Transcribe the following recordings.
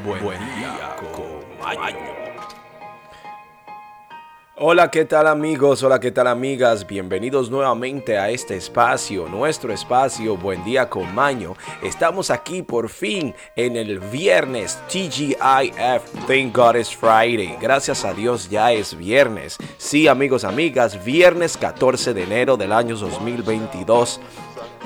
Buen, día con Hola, ¿qué tal amigos? Hola, ¿qué tal amigas? Bienvenidos nuevamente a este espacio, nuestro espacio Buen Día con Maño. Estamos aquí por fin en el viernes TGIF, Thank God It's Friday. Gracias a Dios ya es viernes. Sí, amigos, amigas, viernes 14 de enero del año 2022.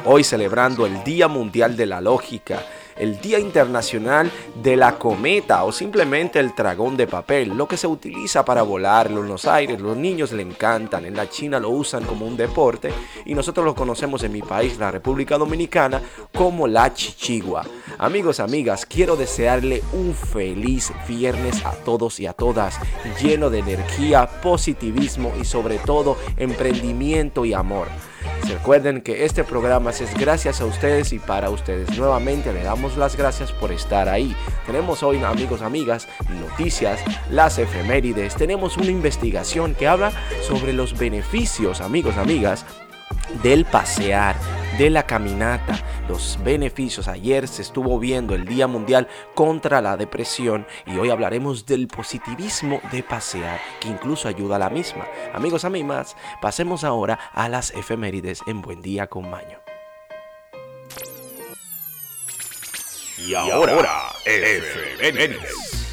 Hoy celebrando el Día Mundial de la Lógica el Día Internacional de la Cometa o simplemente el dragón de papel, lo que se utiliza para volarlo en los aires. Los niños le encantan, en la China lo usan como un deporte y nosotros lo conocemos en mi país, la República Dominicana, como la chichigua. Amigos, amigas, quiero desearle un feliz viernes a todos y a todas, lleno de energía, positivismo y sobre todo emprendimiento y amor. Recuerden que este programa es gracias a ustedes y para ustedes. Nuevamente le damos las gracias por estar ahí. Tenemos hoy, amigos, amigas, noticias, las efemérides. Tenemos una investigación que habla sobre los beneficios, amigos, amigas, del pasear, de la caminata, los beneficios. Ayer se estuvo viendo el Día Mundial contra la Depresión y hoy hablaremos del positivismo de pasear, que incluso ayuda a la misma. Amigos, amigas, pasemos ahora a las efemérides en Buen Día con Maño. Y ahora, efemérides.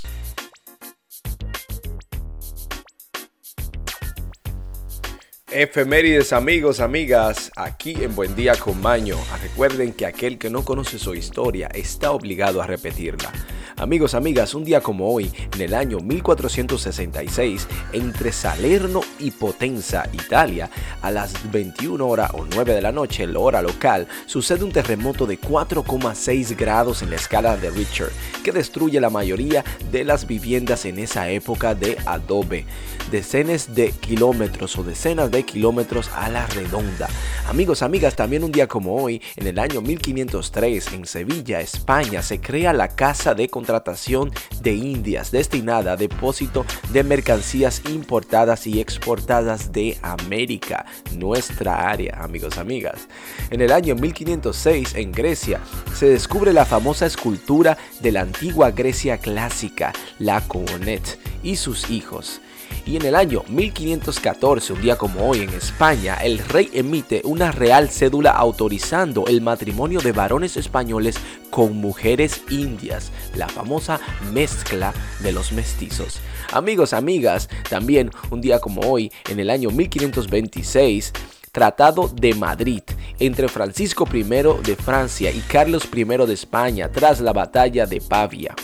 Efemérides amigos, amigas, aquí en Buen Día con Maño. Recuerden que aquel que no conoce su historia está obligado a repetirla. Amigos, amigas, un día como hoy, en el año 1466, entre Salerno y Potenza, Italia, a las 21 horas o 9 de la noche, la hora local, sucede un terremoto de 4,6 grados en la escala de Richter, que destruye la mayoría de las viviendas en esa época de adobe. Decenas de kilómetros o decenas de kilómetros a la redonda. Amigos, amigas, también un día como hoy, en el año 1503, en Sevilla, España, se crea la Casa de contratación de Indias destinada a depósito de mercancías importadas y exportadas de América, nuestra área, amigos, amigas. En el año 1506 en Grecia se descubre la famosa escultura de la antigua Grecia clásica, la Coronet y sus hijos. Y en el año 1514, un día como hoy en España, el rey emite una real cédula autorizando el matrimonio de varones españoles con mujeres indias, la famosa mezcla de los mestizos. Amigos, amigas, también un día como hoy, en el año 1526, Tratado de Madrid entre Francisco I de Francia y Carlos I de España tras la batalla de Pavia.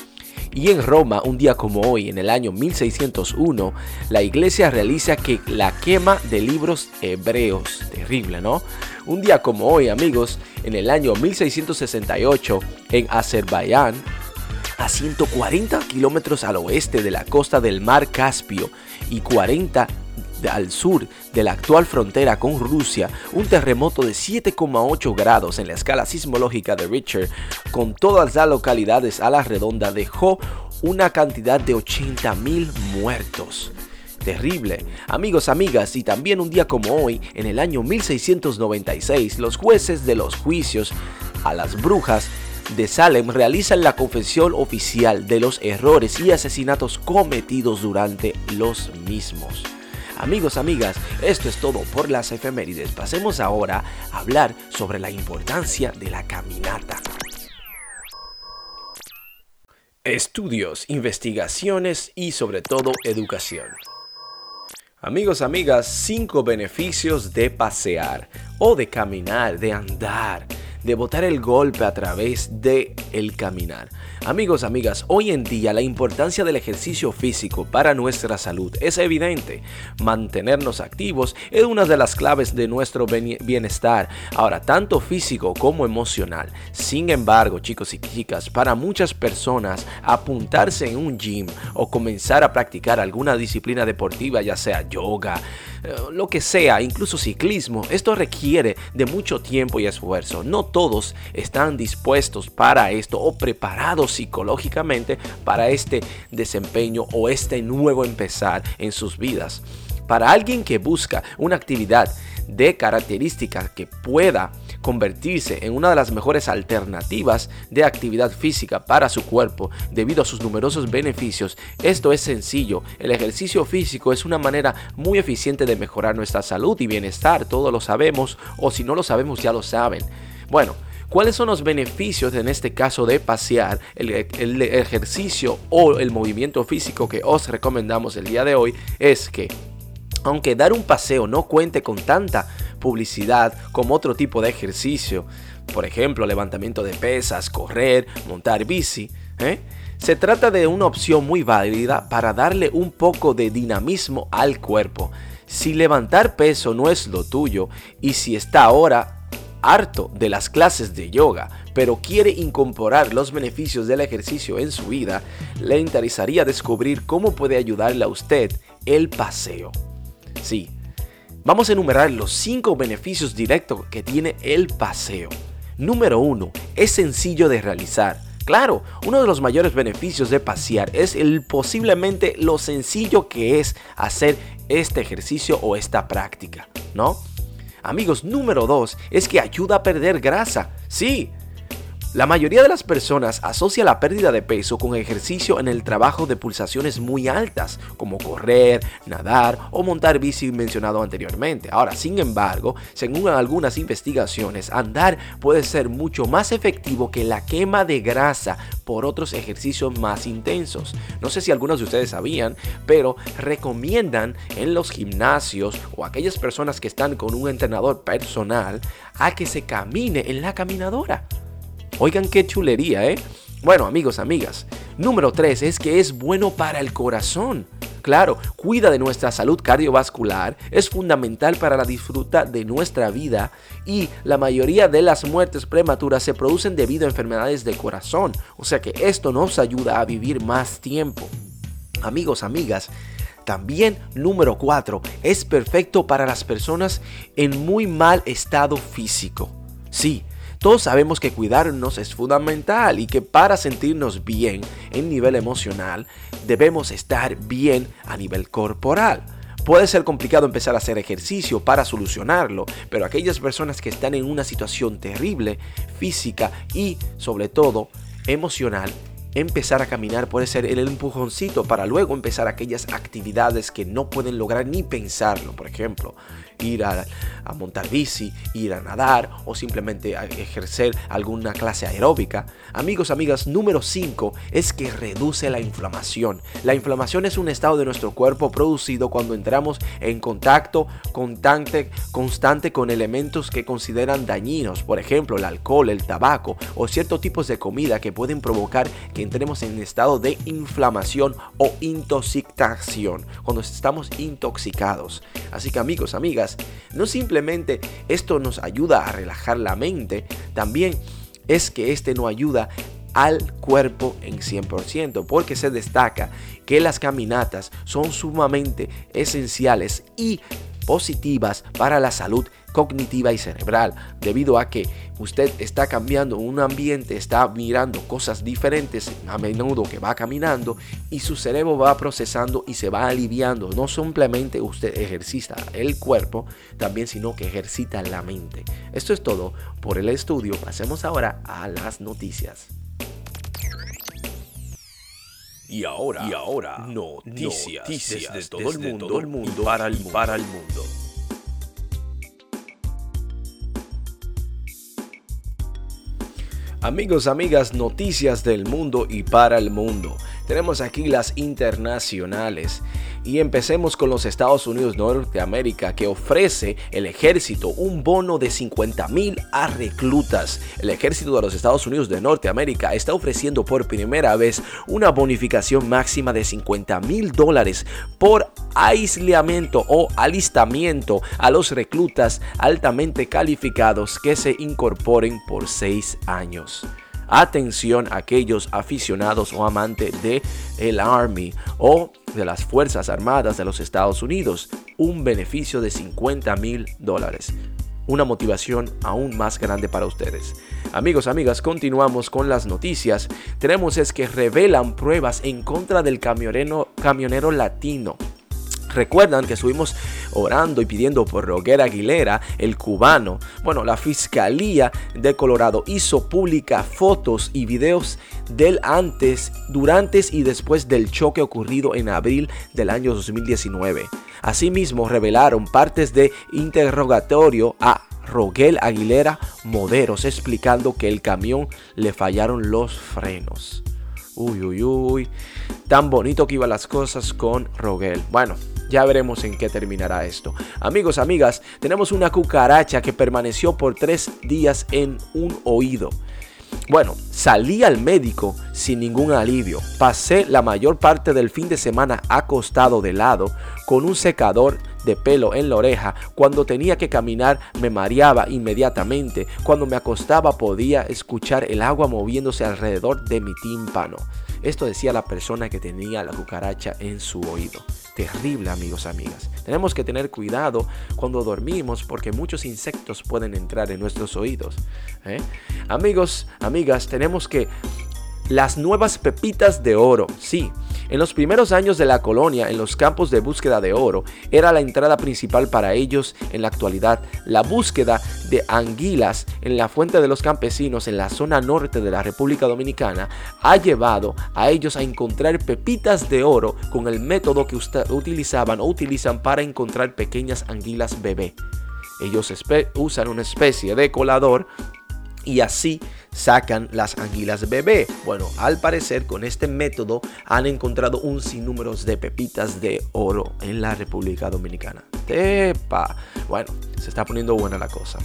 Y en Roma, un día como hoy, en el año 1601, la iglesia realiza que la quema de libros hebreos. Terrible, ¿no? Un día como hoy, amigos, en el año 1668, en Azerbaiyán, a 140 kilómetros al oeste de la costa del mar Caspio y 40 al sur de la actual frontera con Rusia, un terremoto de 7,8 grados en la escala sismológica de Richter, con todas las localidades a la redonda, dejó una cantidad de 80 mil muertos. Terrible. Amigos, amigas, y también un día como hoy, en el año 1696, los jueces de los juicios a las brujas de Salem realizan la confesión oficial de los errores y asesinatos cometidos durante los mismos. Amigos, amigas, esto es todo por las efemérides. Pasemos ahora a hablar sobre la importancia de la caminata. Estudios, investigaciones y sobre todo educación. Amigos, amigas, cinco beneficios de pasear o de caminar, de andar de botar el golpe a través de el caminar. Amigos, amigas, hoy en día la importancia del ejercicio físico para nuestra salud es evidente. Mantenernos activos es una de las claves de nuestro bienestar, ahora tanto físico como emocional. Sin embargo, chicos y chicas, para muchas personas apuntarse en un gym o comenzar a practicar alguna disciplina deportiva, ya sea yoga, eh, lo que sea, incluso ciclismo, esto requiere de mucho tiempo y esfuerzo. No todos están dispuestos para esto o preparados psicológicamente para este desempeño o este nuevo empezar en sus vidas. Para alguien que busca una actividad de características que pueda convertirse en una de las mejores alternativas de actividad física para su cuerpo debido a sus numerosos beneficios, esto es sencillo. El ejercicio físico es una manera muy eficiente de mejorar nuestra salud y bienestar, todos lo sabemos, o si no lo sabemos ya lo saben. Bueno, ¿Cuáles son los beneficios en este caso de pasear, el, ejercicio o el movimiento físico que os recomendamos el día de hoy? Es que aunque dar un paseo no cuente con tanta publicidad como otro tipo de ejercicio, por ejemplo levantamiento de pesas, correr, montar bici, ¿eh? se trata de una opción muy válida para darle un poco de dinamismo al cuerpo. Si levantar peso no es lo tuyo y si está ahora harto de las clases de yoga, pero quiere incorporar los beneficios del ejercicio en su vida, le interesaría descubrir cómo puede ayudarle a usted el paseo. Sí, vamos a enumerar los 5 beneficios directos que tiene el paseo. Número 1. Es sencillo de realizar. Claro, uno de los mayores beneficios de pasear es posiblemente lo sencillo que es hacer este ejercicio o esta práctica, ¿no? Amigos, número 2 es que ayuda a perder grasa. Sí, la mayoría de las personas asocia la pérdida de peso con ejercicio en el trabajo de pulsaciones muy altas, como correr, nadar o montar bici mencionado anteriormente. Ahora, sin embargo, según algunas investigaciones, andar puede ser mucho más efectivo que la quema de grasa por otros ejercicios más intensos. No sé si algunos de ustedes sabían, pero recomiendan en los gimnasios o aquellas personas que están con un entrenador personal a que se camine en la caminadora. Oigan qué chulería, ¿eh? Bueno, amigos, amigas. Número 3 es que es bueno para el corazón. Claro, cuida de nuestra salud cardiovascular, es fundamental para la disfruta de nuestra vida y la mayoría de las muertes prematuras se producen debido a enfermedades de corazón, o sea que esto nos ayuda a vivir más tiempo. Amigos, amigas, también número 4 es perfecto para las personas en muy mal estado físico. Sí, todos sabemos que cuidarnos es fundamental y que para sentirnos bien en nivel emocional debemos estar bien a nivel corporal. Puede ser complicado empezar a hacer ejercicio para solucionarlo, pero aquellas personas que están en una situación terrible, física y sobre todo emocional, empezar a caminar puede ser el empujoncito para luego empezar aquellas actividades que no pueden lograr ni pensarlo. Por ejemplo, ir a, montar bici, ir a nadar o simplemente ejercer alguna clase aeróbica. Amigos, amigas, número 5 es que reduce la inflamación. La inflamación es un estado de nuestro cuerpo producido cuando entramos en contacto constante, constante con elementos que consideran dañinos, por ejemplo, el alcohol, el tabaco o ciertos tipos de comida que pueden provocar que entremos en estado de inflamación o intoxicación, cuando estamos intoxicados. Así que amigos, amigas, no simplemente esto nos ayuda a relajar la mente, también es que este nos ayuda al cuerpo en 100%, porque se destaca que las caminatas son sumamente esenciales y positivas para la salud cognitiva y cerebral, debido a que usted está cambiando un ambiente, está mirando cosas diferentes a menudo que va caminando y su cerebro va procesando y se va aliviando. No simplemente usted ejercita el cuerpo, también sino que ejercita la mente. Esto es todo por el estudio. Pasemos ahora a las noticias. Y ahora, y ahora noticias, desde, todo, el mundo, el mundo para el Para el mundo. Amigos, amigas, noticias del mundo y para el mundo. Tenemos aquí las internacionales. Y empecemos con los Estados Unidos Norteamérica que ofrece el ejército un bono de 50 mil a reclutas. El ejército de los Estados Unidos de Norteamérica está ofreciendo por primera vez una bonificación máxima de 50 mil dólares por aislamiento o alistamiento a los reclutas altamente calificados que se incorporen por seis años. Atención a aquellos aficionados o amantes de el Army o de las Fuerzas Armadas de los Estados Unidos. Un beneficio de 50 mil dólares. Una motivación aún más grande para ustedes. Amigos, amigas, continuamos con las noticias. Tenemos es que revelan pruebas en contra del camionero, camionero latino Recuerdan que estuvimos orando y pidiendo por Roger Aguilera, el cubano. Bueno, la Fiscalía de Colorado hizo pública fotos y videos del antes, durante y después del choque ocurrido en abril del año 2019. Asimismo, revelaron partes de interrogatorio a Roguel Aguilera Moderos explicando que el camión le fallaron los frenos. Uy, uy, uy. Tan bonito que iban las cosas con Roguel. Bueno, ya veremos en qué terminará esto. Amigos, amigas, tenemos una cucaracha que permaneció por tres días en un oído. Bueno, salí al médico sin ningún alivio. Pasé la mayor parte del fin de semana acostado de lado con un secador de pelo en la oreja. Cuando tenía que caminar me mareaba inmediatamente. Cuando me acostaba podía escuchar el agua moviéndose alrededor de mi tímpano. Esto decía la persona que tenía la cucaracha en su oído. Terrible amigos, amigas. Tenemos que tener cuidado cuando dormimos porque muchos insectos pueden entrar en nuestros oídos. ¿eh? Amigos, amigas, tenemos que las nuevas pepitas de oro, sí. En los primeros años de la colonia, en los campos de búsqueda de oro, era la entrada principal para ellos en la actualidad. La búsqueda de anguilas en la fuente de los campesinos en la zona norte de la República Dominicana ha llevado a ellos a encontrar pepitas de oro con el método que utilizaban o utilizan para encontrar pequeñas anguilas bebé. Ellos usan una especie de colador y así sacan las anguilas bebé. Bueno, al parecer con este método han encontrado un sinnúmero de pepitas de oro en la República Dominicana. Tepa. Bueno, se está poniendo buena la cosa.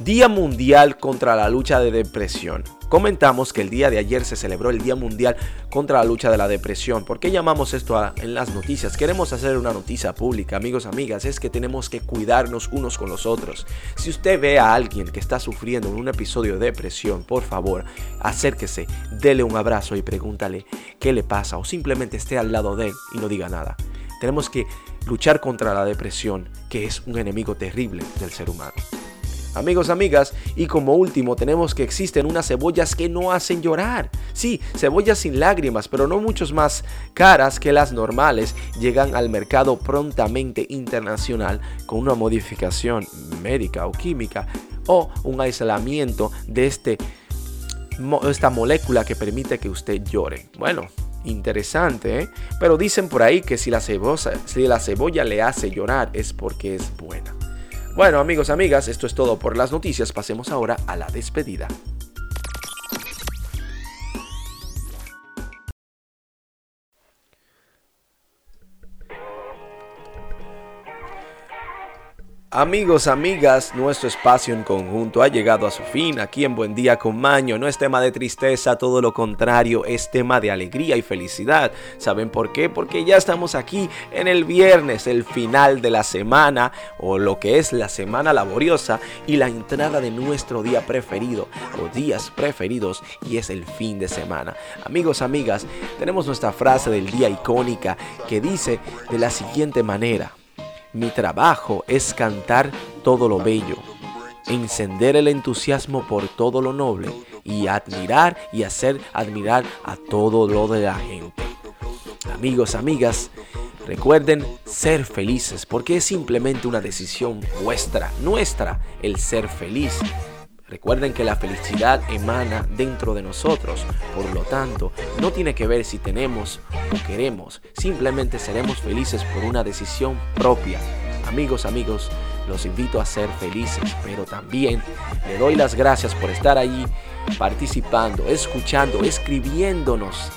Día Mundial contra la lucha de depresión. Comentamos que el día de ayer se celebró el Día Mundial contra la lucha de la depresión. ¿Por qué llamamos esto en las noticias? Queremos hacer una noticia pública, amigos, amigas, es que tenemos que cuidarnos unos con los otros. Si usted ve a alguien que está sufriendo un episodio de depresión, por favor, acérquese, dele un abrazo y pregúntale qué le pasa o simplemente esté al lado de él y no diga nada. Tenemos que luchar contra la depresión, que es un enemigo terrible del ser humano. Amigos, amigas, y como último tenemos que existen unas cebollas que no hacen llorar. Sí, cebollas sin lágrimas, pero no muchos más caras que las normales, llegan al mercado prontamente internacional con una modificación médica o química o un aislamiento de este, esta molécula que permite que usted llore. Bueno, interesante, ¿eh? pero dicen por ahí que si la, cebolla, si la cebolla le hace llorar es porque es buena. Bueno amigos, amigas, esto es todo por las noticias. Pasemos ahora a la despedida. Amigos, amigas, nuestro espacio en conjunto ha llegado a su fin aquí en Buen Día con Maño. No es tema de tristeza, todo lo contrario, es tema de alegría y felicidad. ¿Saben por qué? Porque ya estamos aquí en el viernes, el final de la semana o lo que es la semana laboriosa y la entrada de nuestro día preferido o días preferidos y es el fin de semana. Amigos, amigas, tenemos nuestra frase del día icónica que dice de la siguiente manera. Mi trabajo es cantar todo lo bello, encender el entusiasmo por todo lo noble y admirar y hacer admirar a todo lo de la gente. Amigos, amigas, recuerden ser felices porque es simplemente una decisión vuestra, nuestra, el ser feliz. Recuerden que la felicidad emana dentro de nosotros, por lo tanto, no tiene que ver si tenemos o queremos, simplemente seremos felices por una decisión propia. Amigos, amigos, los invito a ser felices, pero también le doy las gracias por estar allí participando, escuchando, escribiéndonos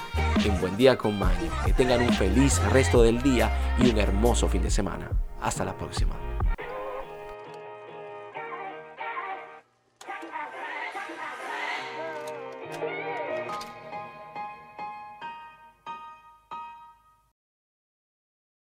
en Buen Día con Maño. Que tengan un feliz resto del día y un hermoso fin de semana. Hasta la próxima.